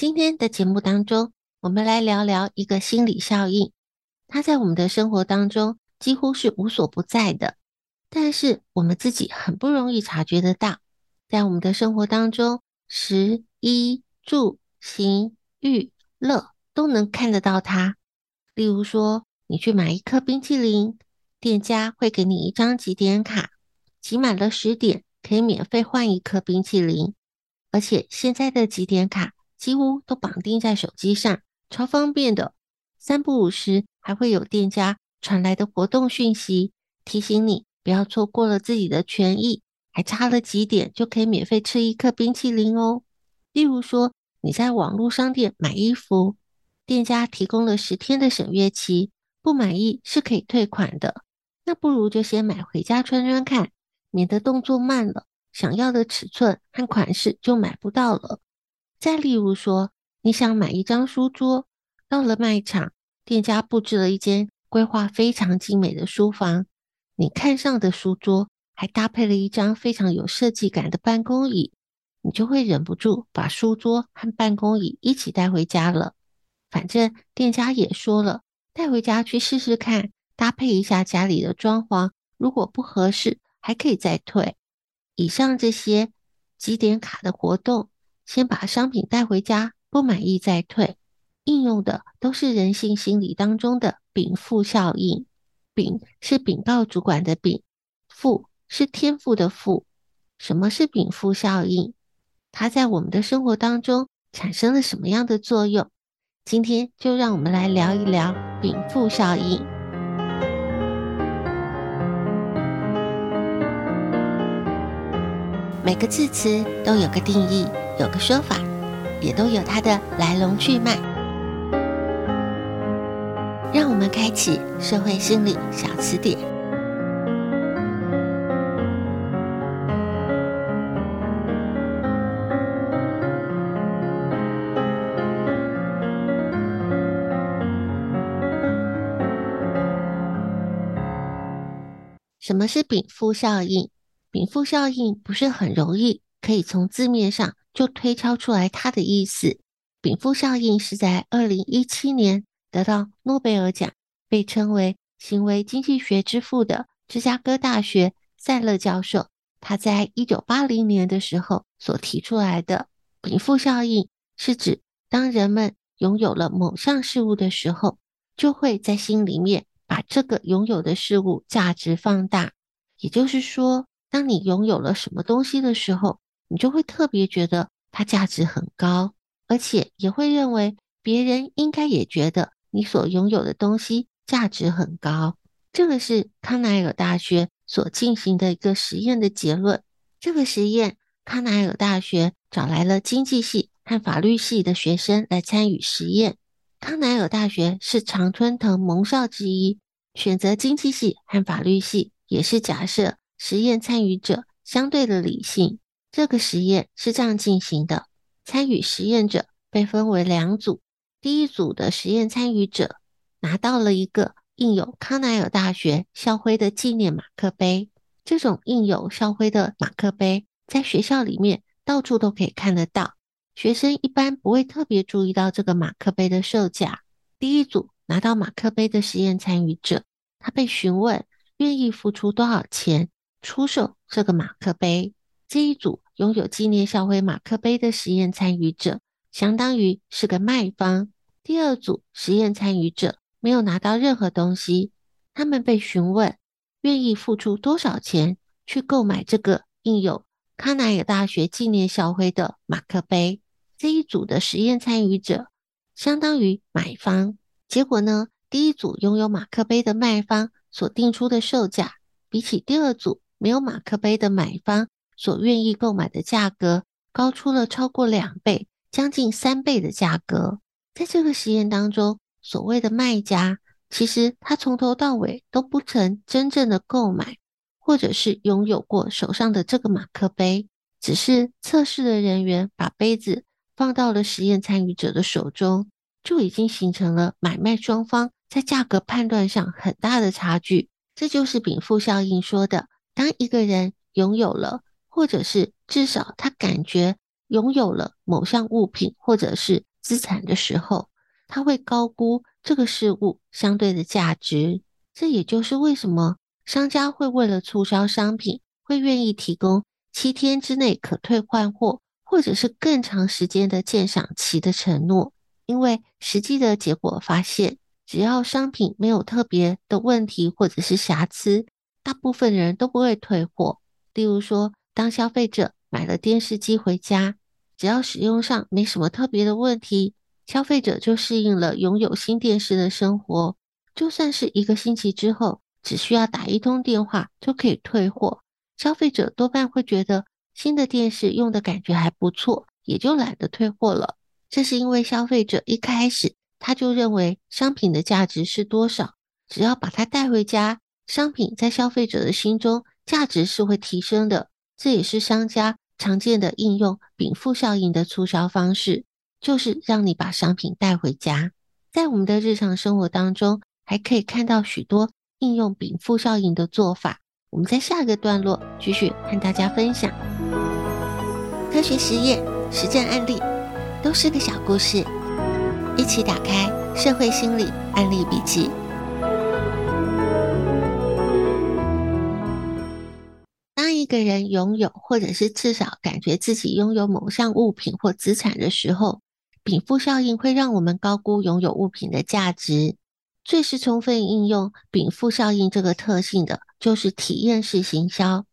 今天的节目当中，我们来聊聊一个心理效应。它在我们的生活当中几乎是无所不在的，但是我们自己很不容易察觉得到。在我们的生活当中，食衣住行娱乐都能看得到它。例如说，你去买一颗冰淇淋，店家会给你一张集点卡，集满了十点可以免费换一颗冰淇淋。而且现在的集点卡，几乎都绑定在手机上，超方便的。三不五时还会有店家传来的活动讯息，提醒你不要错过了自己的权益，还差了几点就可以免费吃一颗冰淇淋哦。例如说，你在网络商店买衣服，店家提供了十天的审阅期，不满意是可以退款的。那不如就先买回家穿穿看，免得动作慢了，想要的尺寸和款式就买不到了。再例如说，你想买一张书桌，到了卖场，店家布置了一间规划非常精美的书房，你看上的书桌还搭配了一张非常有设计感的办公椅，你就会忍不住把书桌和办公椅一起带回家了。反正店家也说了，带回家去试试看，搭配一下家里的装潢，如果不合适，还可以再退。以上这些几点卡的活动。先把商品带回家，不满意再退，应用的都是人性心理当中的禀赋效应。禀是禀报主管的禀，赋是天赋的赋。什么是禀赋效应？它在我们的生活当中产生了什么样的作用？今天就让我们来聊一聊禀赋效应。每个字词都有个定义。有个说法，也都有它的来龙去脉。让我们开启社会心理小词典。什么是禀赋效应？禀赋效应不是很容易可以从字面上。就推敲出来它的意思。禀赋效应是在二零一七年得到诺贝尔奖，被称为行为经济学之父的芝加哥大学塞勒教授，他在一九八零年的时候所提出来的。禀赋效应是指当人们拥有了某项事物的时候，就会在心里面把这个拥有的事物价值放大。也就是说，当你拥有了什么东西的时候，你就会特别觉得它价值很高，而且也会认为别人应该也觉得你所拥有的东西价值很高。这个是康奈尔大学所进行的一个实验的结论。这个实验，康奈尔大学找来了经济系和法律系的学生来参与实验。康奈尔大学是常春藤盟校之一，选择经济系和法律系也是假设实验参与者相对的理性。这个实验是这样进行的：参与实验者被分为两组，第一组的实验参与者拿到了一个印有康奈尔大学校徽的纪念马克杯。这种印有校徽的马克杯，在学校里面到处都可以看得到。学生一般不会特别注意到这个马克杯的售价。第一组拿到马克杯的实验参与者，他被询问愿意付出多少钱出售这个马克杯。这一组拥有纪念校徽马克杯的实验参与者，相当于是个卖方。第二组实验参与者没有拿到任何东西，他们被询问愿意付出多少钱去购买这个印有康奈尔大学纪念校徽的马克杯。这一组的实验参与者相当于买方。结果呢，第一组拥有马克杯的卖方所定出的售价，比起第二组没有马克杯的买方。所愿意购买的价格高出了超过两倍，将近三倍的价格。在这个实验当中，所谓的卖家，其实他从头到尾都不曾真正的购买，或者是拥有过手上的这个马克杯，只是测试的人员把杯子放到了实验参与者的手中，就已经形成了买卖双方在价格判断上很大的差距。这就是禀赋效应说的，当一个人拥有了。或者是至少他感觉拥有了某项物品或者是资产的时候，他会高估这个事物相对的价值。这也就是为什么商家会为了促销商品，会愿意提供七天之内可退换货，或者是更长时间的鉴赏期的承诺。因为实际的结果发现，只要商品没有特别的问题或者是瑕疵，大部分人都不会退货。例如说，当消费者买了电视机回家，只要使用上没什么特别的问题，消费者就适应了拥有新电视的生活。就算是一个星期之后，只需要打一通电话就可以退货，消费者多半会觉得新的电视用的感觉还不错，也就懒得退货了。这是因为消费者一开始他就认为商品的价值是多少，只要把它带回家，商品在消费者的心中价值是会提升的。这也是商家常见的应用禀赋效应的促销方式，就是让你把商品带回家。在我们的日常生活当中，还可以看到许多应用禀赋效应的做法。我们在下个段落继续和大家分享科学实验、实战案例，都是个小故事。一起打开社会心理案例笔记。个人拥有，或者是至少感觉自己拥有某项物品或资产的时候，禀赋效应会让我们高估拥有物品的价值。最是充分应用禀赋效应这个特性的，就是体验式行销。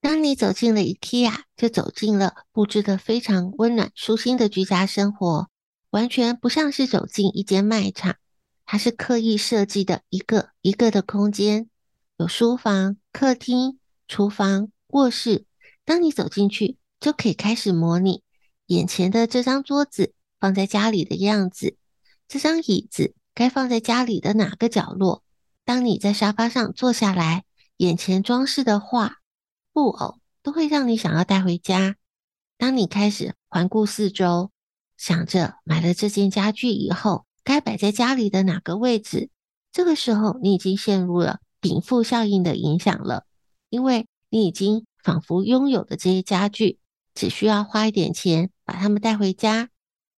当你走进了 IKEA，就走进了布置的非常温暖、舒心的居家生活，完全不像是走进一间卖场，它是刻意设计的一个一个的空间，有书房、客厅、厨房。卧室，当你走进去，就可以开始模拟眼前的这张桌子放在家里的样子，这张椅子该放在家里的哪个角落？当你在沙发上坐下来，眼前装饰的画、布偶都会让你想要带回家。当你开始环顾四周，想着买了这件家具以后该摆在家里的哪个位置，这个时候你已经陷入了禀赋效应的影响了，因为。你已经仿佛拥有的这些家具，只需要花一点钱把它们带回家。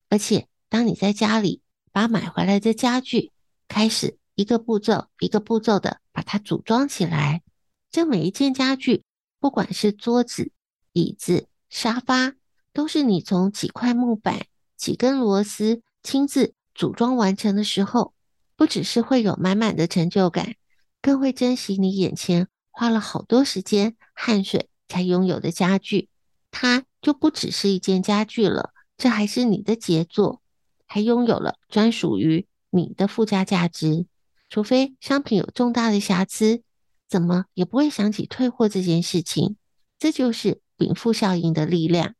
而且，当你在家里把买回来的家具开始一个步骤一个步骤的把它组装起来，这每一件家具，不管是桌子、椅子、沙发，都是你从几块木板、几根螺丝亲自组装完成的时候，不只是会有满满的成就感，更会珍惜你眼前。花了好多时间、汗水才拥有的家具，它就不只是一件家具了，这还是你的杰作，还拥有了专属于你的附加价值。除非商品有重大的瑕疵，怎么也不会想起退货这件事情。这就是禀赋效应的力量。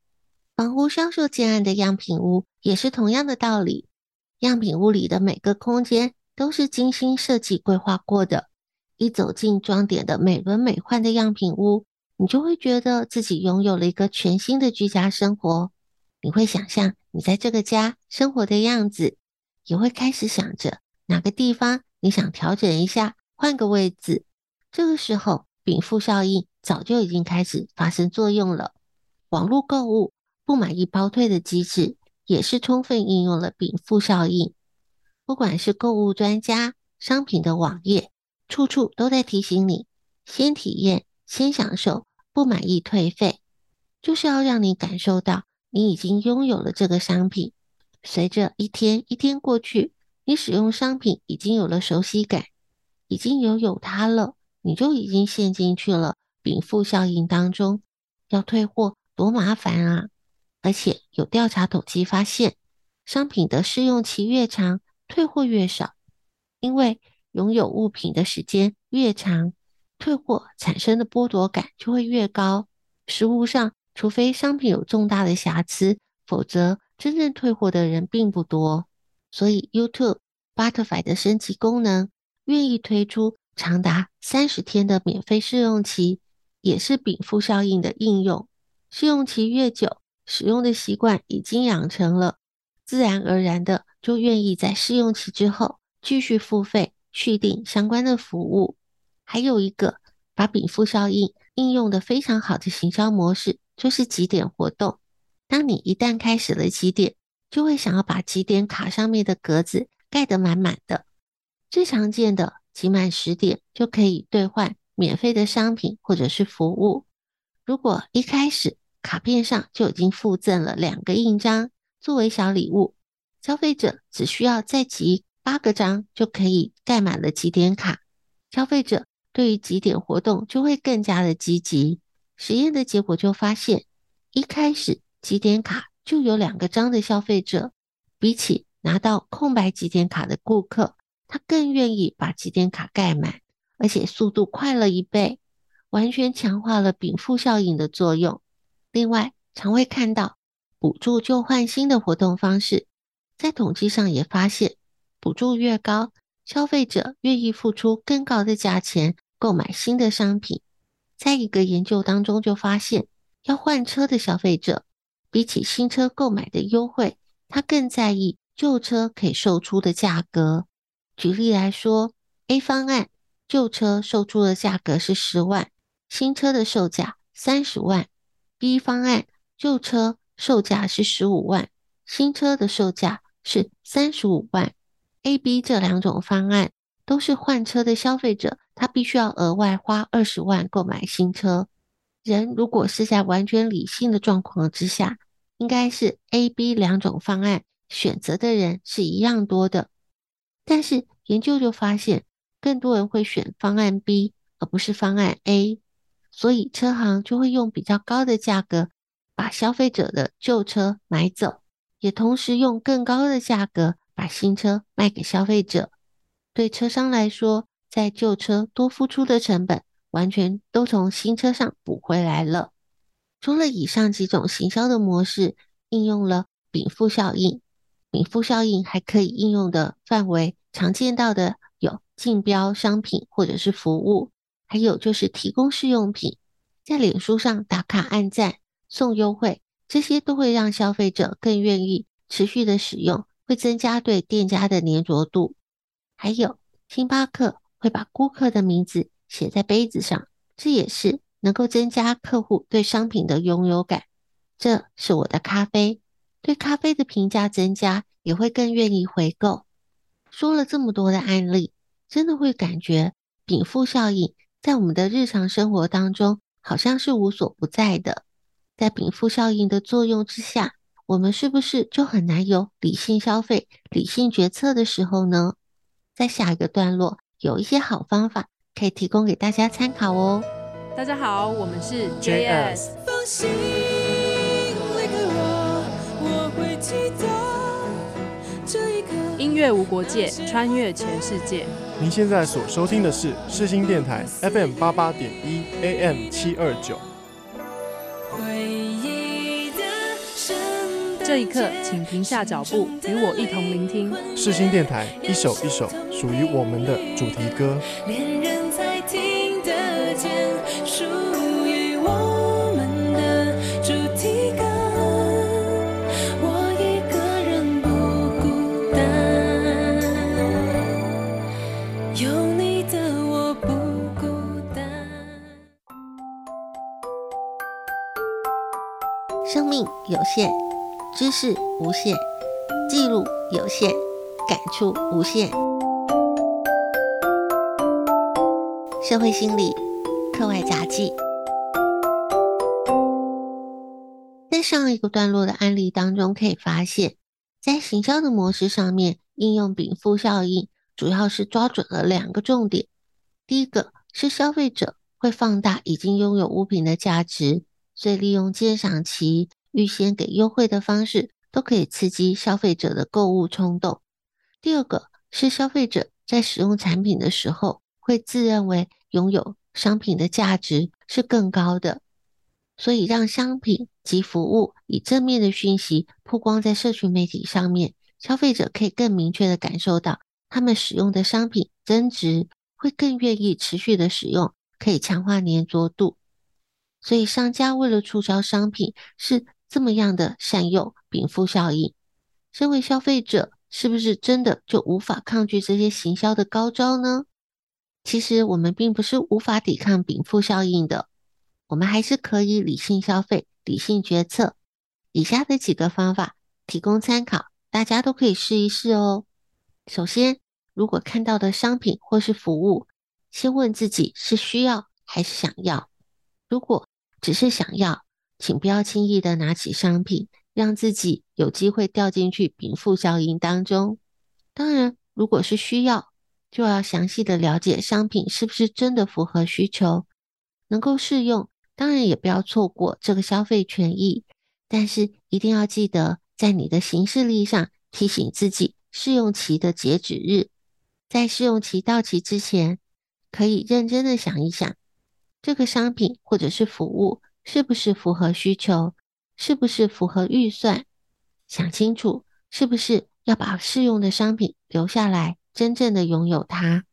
房屋销售建案的样品屋也是同样的道理，样品屋里的每个空间都是精心设计规划过的。一走进装点的美轮美奂的样品屋，你就会觉得自己拥有了一个全新的居家生活。你会想象你在这个家生活的样子，也会开始想着哪个地方你想调整一下，换个位置。这个时候，禀赋效应早就已经开始发生作用了。网络购物不满意包退的机制，也是充分应用了禀赋效应。不管是购物专家、商品的网页，处处都在提醒你：先体验，先享受，不满意退费，就是要让你感受到你已经拥有了这个商品。随着一天一天过去，你使用商品已经有了熟悉感，已经拥有它了，你就已经陷进去了禀赋效应当中。要退货多麻烦啊！而且有调查统计发现，商品的试用期越长，退货越少，因为拥有物品的时间越长，退货产生的剥夺感就会越高。实物上，除非商品有重大的瑕疵，否则。真正退货的人并不多，所以 YouTube、Butterfly 的升级功能愿意推出长达三十天的免费试用期，也是禀赋效应的应用。试用期越久，使用的习惯已经养成了，自然而然的就愿意在试用期之后继续付费续订相关的服务。还有一个把禀赋效应应用的非常好的行销模式，就是几点活动。当你一旦开始了几点，就会想要把几点卡上面的格子盖得满满的。最常见的，集满十点就可以兑换免费的商品或者是服务。如果一开始卡片上就已经附赠了两个印章作为小礼物，消费者只需要再集八个章就可以盖满了几点卡。消费者对于几点活动就会更加的积极。实验的结果就发现，一开始。几点卡就有两个章的消费者，比起拿到空白几点卡的顾客，他更愿意把几点卡盖满，而且速度快了一倍，完全强化了禀赋效应的作用。另外，常会看到补助旧换新的活动方式，在统计上也发现，补助越高，消费者愿意付出更高的价钱购买新的商品。在一个研究当中就发现，要换车的消费者。比起新车购买的优惠，他更在意旧车可以售出的价格。举例来说，A 方案旧车售出的价格是十万，新车的售价三十万；B 方案旧车售价是十五万，新车的售价是三十五万。A、B 这两种方案都是换车的消费者，他必须要额外花二十万购买新车。人如果是在完全理性的状况之下，应该是 A、B 两种方案选择的人是一样多的，但是研究就发现，更多人会选方案 B 而不是方案 A，所以车行就会用比较高的价格把消费者的旧车买走，也同时用更高的价格把新车卖给消费者。对车商来说，在旧车多付出的成本，完全都从新车上补回来了。除了以上几种行销的模式应用了禀赋效应，禀赋效应还可以应用的范围常见到的有竞标商品或者是服务，还有就是提供试用品，在脸书上打卡按赞送优惠，这些都会让消费者更愿意持续的使用，会增加对店家的黏着度。还有星巴克会把顾客的名字写在杯子上，这也是。能够增加客户对商品的拥有感，这是我的咖啡。对咖啡的评价增加，也会更愿意回购。说了这么多的案例，真的会感觉禀赋效应在我们的日常生活当中好像是无所不在的。在禀赋效应的作用之下，我们是不是就很难有理性消费、理性决策的时候呢？在下一个段落，有一些好方法可以提供给大家参考哦。大家好，我们是 JS。音乐无国界，穿越全世界。您现在所收听的是世新电台 FM 八八点一 AM 七二九。这一刻请停下脚步与我一同聆听。世新电台一首一首属于我们的主题歌。恋人在听得见属于我们的主题歌我一个人不孤单有你的我不孤单生命有限知识无限，记录有限，感触无限。社会心理课外杂记。在上一个段落的案例当中，可以发现，在行销的模式上面，应用禀赋效应，主要是抓准了两个重点。第一个是消费者会放大已经拥有物品的价值，所以利用鉴赏期、预先给优惠的方式，都可以刺激消费者的购物冲动。第二个是消费者在使用产品的时候，会自认为拥有商品的价值是更高的，所以让商品及服务以正面的讯息曝光在社群媒体上面，消费者可以更明确地感受到他们使用的商品增值，会更愿意持续的使用，可以强化黏着度。所以商家为了促销商品，是这么样的善用禀赋效应。身为消费者，是不是真的就无法抗拒这些行销的高招呢？其实我们并不是无法抵抗禀赋效应的，我们还是可以理性消费、理性决策。以下的几个方法提供参考，大家都可以试一试哦。首先，如果看到的商品或是服务，先问自己是需要还是想要。如果只是想要，请不要轻易的拿起商品，让自己有机会掉进去禀赋效应当中。当然，如果是需要，就要详细的了解商品是不是真的符合需求，能够适用，当然也不要错过这个消费权益。但是一定要记得，在你的行事历上提醒自己试用期的截止日，在试用期到期之前，可以认真的想一想，这个商品或者是服务是不是符合需求，是不是符合预算，想清楚是不是要把试用的商品留下来。真正的拥有它。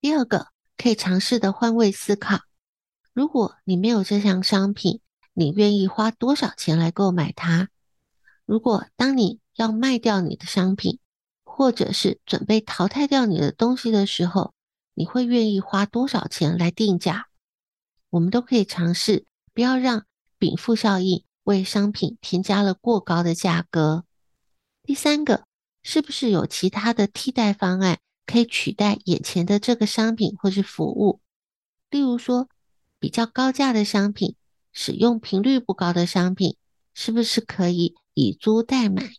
第二个，可以尝试的换位思考：如果你没有这项商品，你愿意花多少钱来购买它？如果当你要卖掉你的商品，或者是准备淘汰掉你的东西的时候，你会愿意花多少钱来定价？我们都可以尝试，不要让禀赋效应为商品添加了过高的价格。第三个。是不是有其他的替代方案可以取代眼前的这个商品或是服务？例如说，比较高价的商品，使用频率不高的商品，是不是可以以租代买？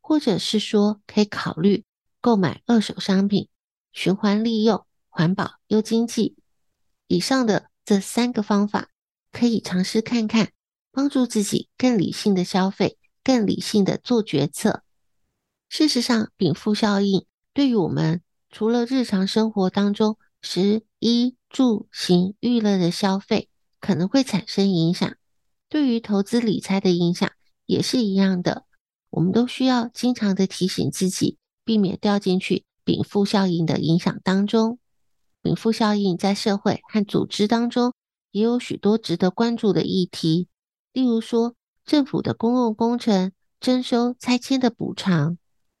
或者是说，可以考虑购买二手商品，循环利用，环保又经济。以上的这三个方法，可以尝试看看，帮助自己更理性的消费，更理性的做决策。事实上，禀赋效应对于我们除了日常生活当中食衣住行娱乐的消费可能会产生影响，对于投资理财的影响也是一样的。我们都需要经常的提醒自己，避免掉进去禀赋效应的影响当中。禀赋效应在社会和组织当中也有许多值得关注的议题，例如说政府的公共工程征收拆迁的补偿。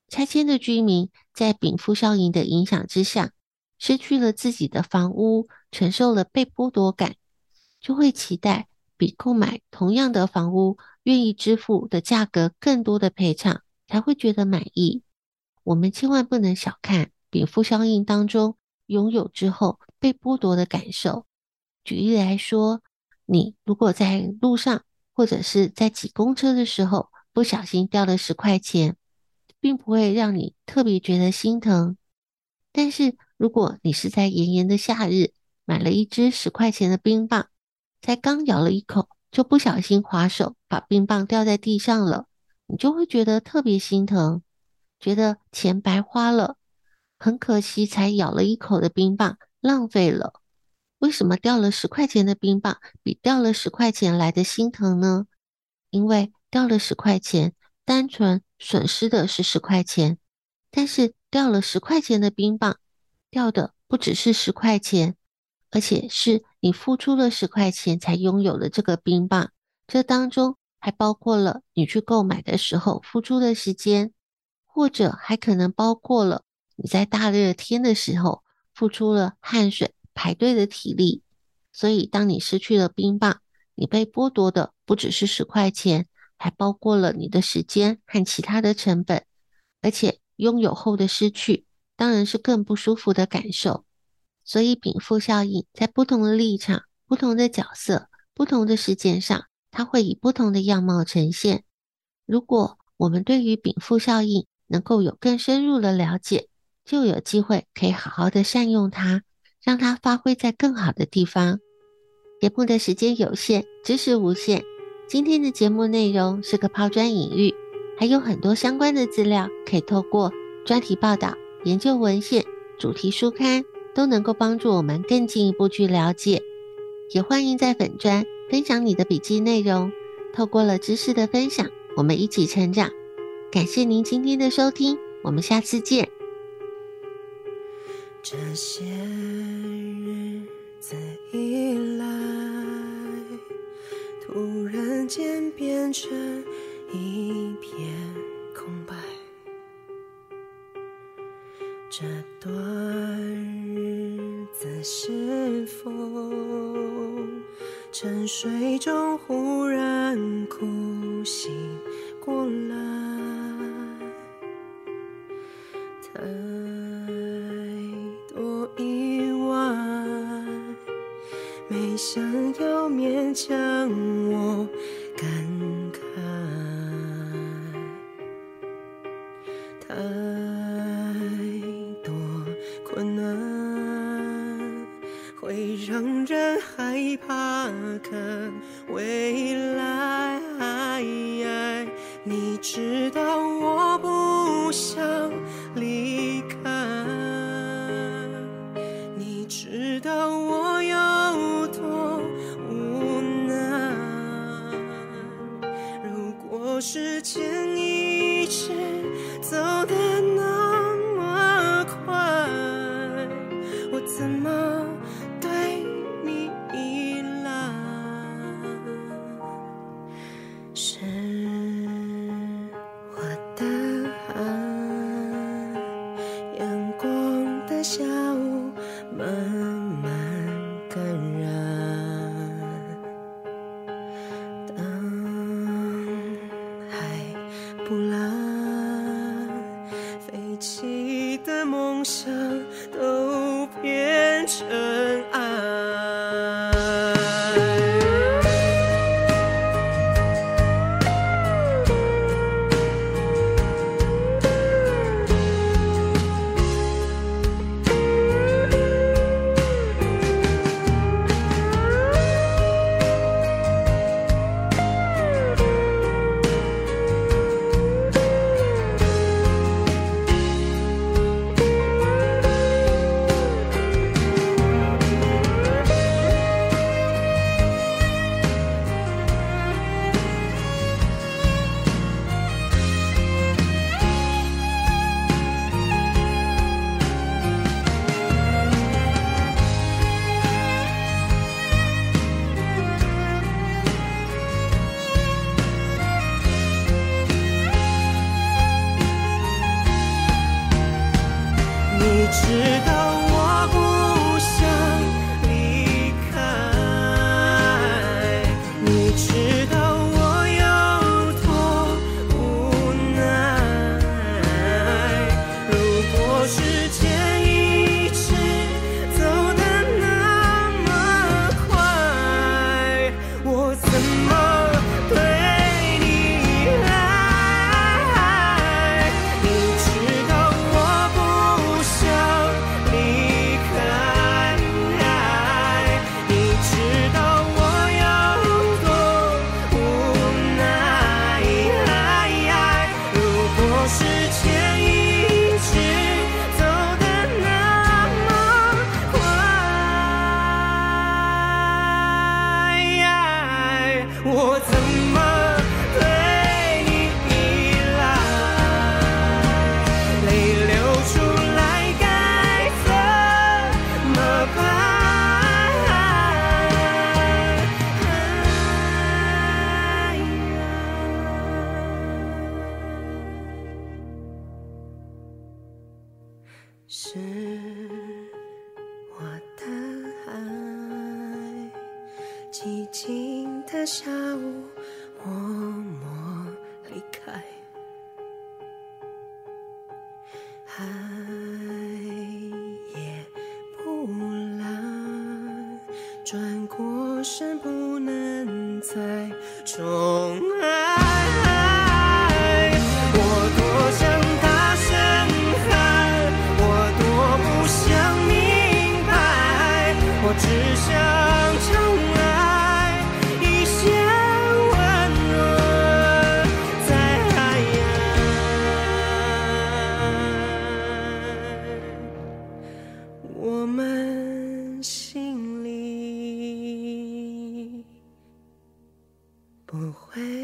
拆迁的居民在禀赋效应的影响之下，失去了自己的房屋，承受了被剥夺感，就会期待比购买同样的房屋愿意支付的价格更多的赔偿，才会觉得满意。我们千万不能小看禀赋效应当中拥有之后被剥夺的感受。举例来说，你如果在路上或者是在挤公车的时候，不小心掉了十块钱。并不会让你特别觉得心疼，但是如果你是在炎炎的夏日买了一支十块钱的冰棒，才刚咬了一口，就不小心滑手把冰棒掉在地上了，你就会觉得特别心疼，觉得钱白花了，很可惜才咬了一口的冰棒浪费了。为什么掉了十块钱的冰棒比掉了十块钱来的心疼呢？因为掉了十块钱。单纯损失的是十块钱，但是掉了十块钱的冰棒，掉的不只是十块钱，而且是你付出了十块钱才拥有的这个冰棒。这当中还包括了你去购买的时候付出的时间，或者还可能包括了你在大热天的时候付出了汗水、排队的体力。所以，当你失去了冰棒，你被剥夺的不只是十块钱。还包括了你的时间和其他的成本，而且拥有后的失去，当然是更不舒服的感受。所以禀赋效应在不同的立场、不同的角色、不同的事件上，它会以不同的样貌呈现。如果我们对于禀赋效应能够有更深入的了解，就有机会可以好好的善用它，让它发挥在更好的地方。节目的时间有限，知识无限。今天的节目内容是个抛砖引玉，还有很多相关的资料可以透过专题报道、研究文献、主题书刊，都能够帮助我们更进一步去了解。也欢迎在粉专分享你的笔记内容。透过了知识的分享，我们一起成长。感谢您今天的收听，我们下次见。这些日子以来，突然间变成一片空白。这段日子是否沉睡中忽然哭醒过来？将我感慨。太多困难会。让人害怕看未来，你知道我不想 cloud. 我们心里不会。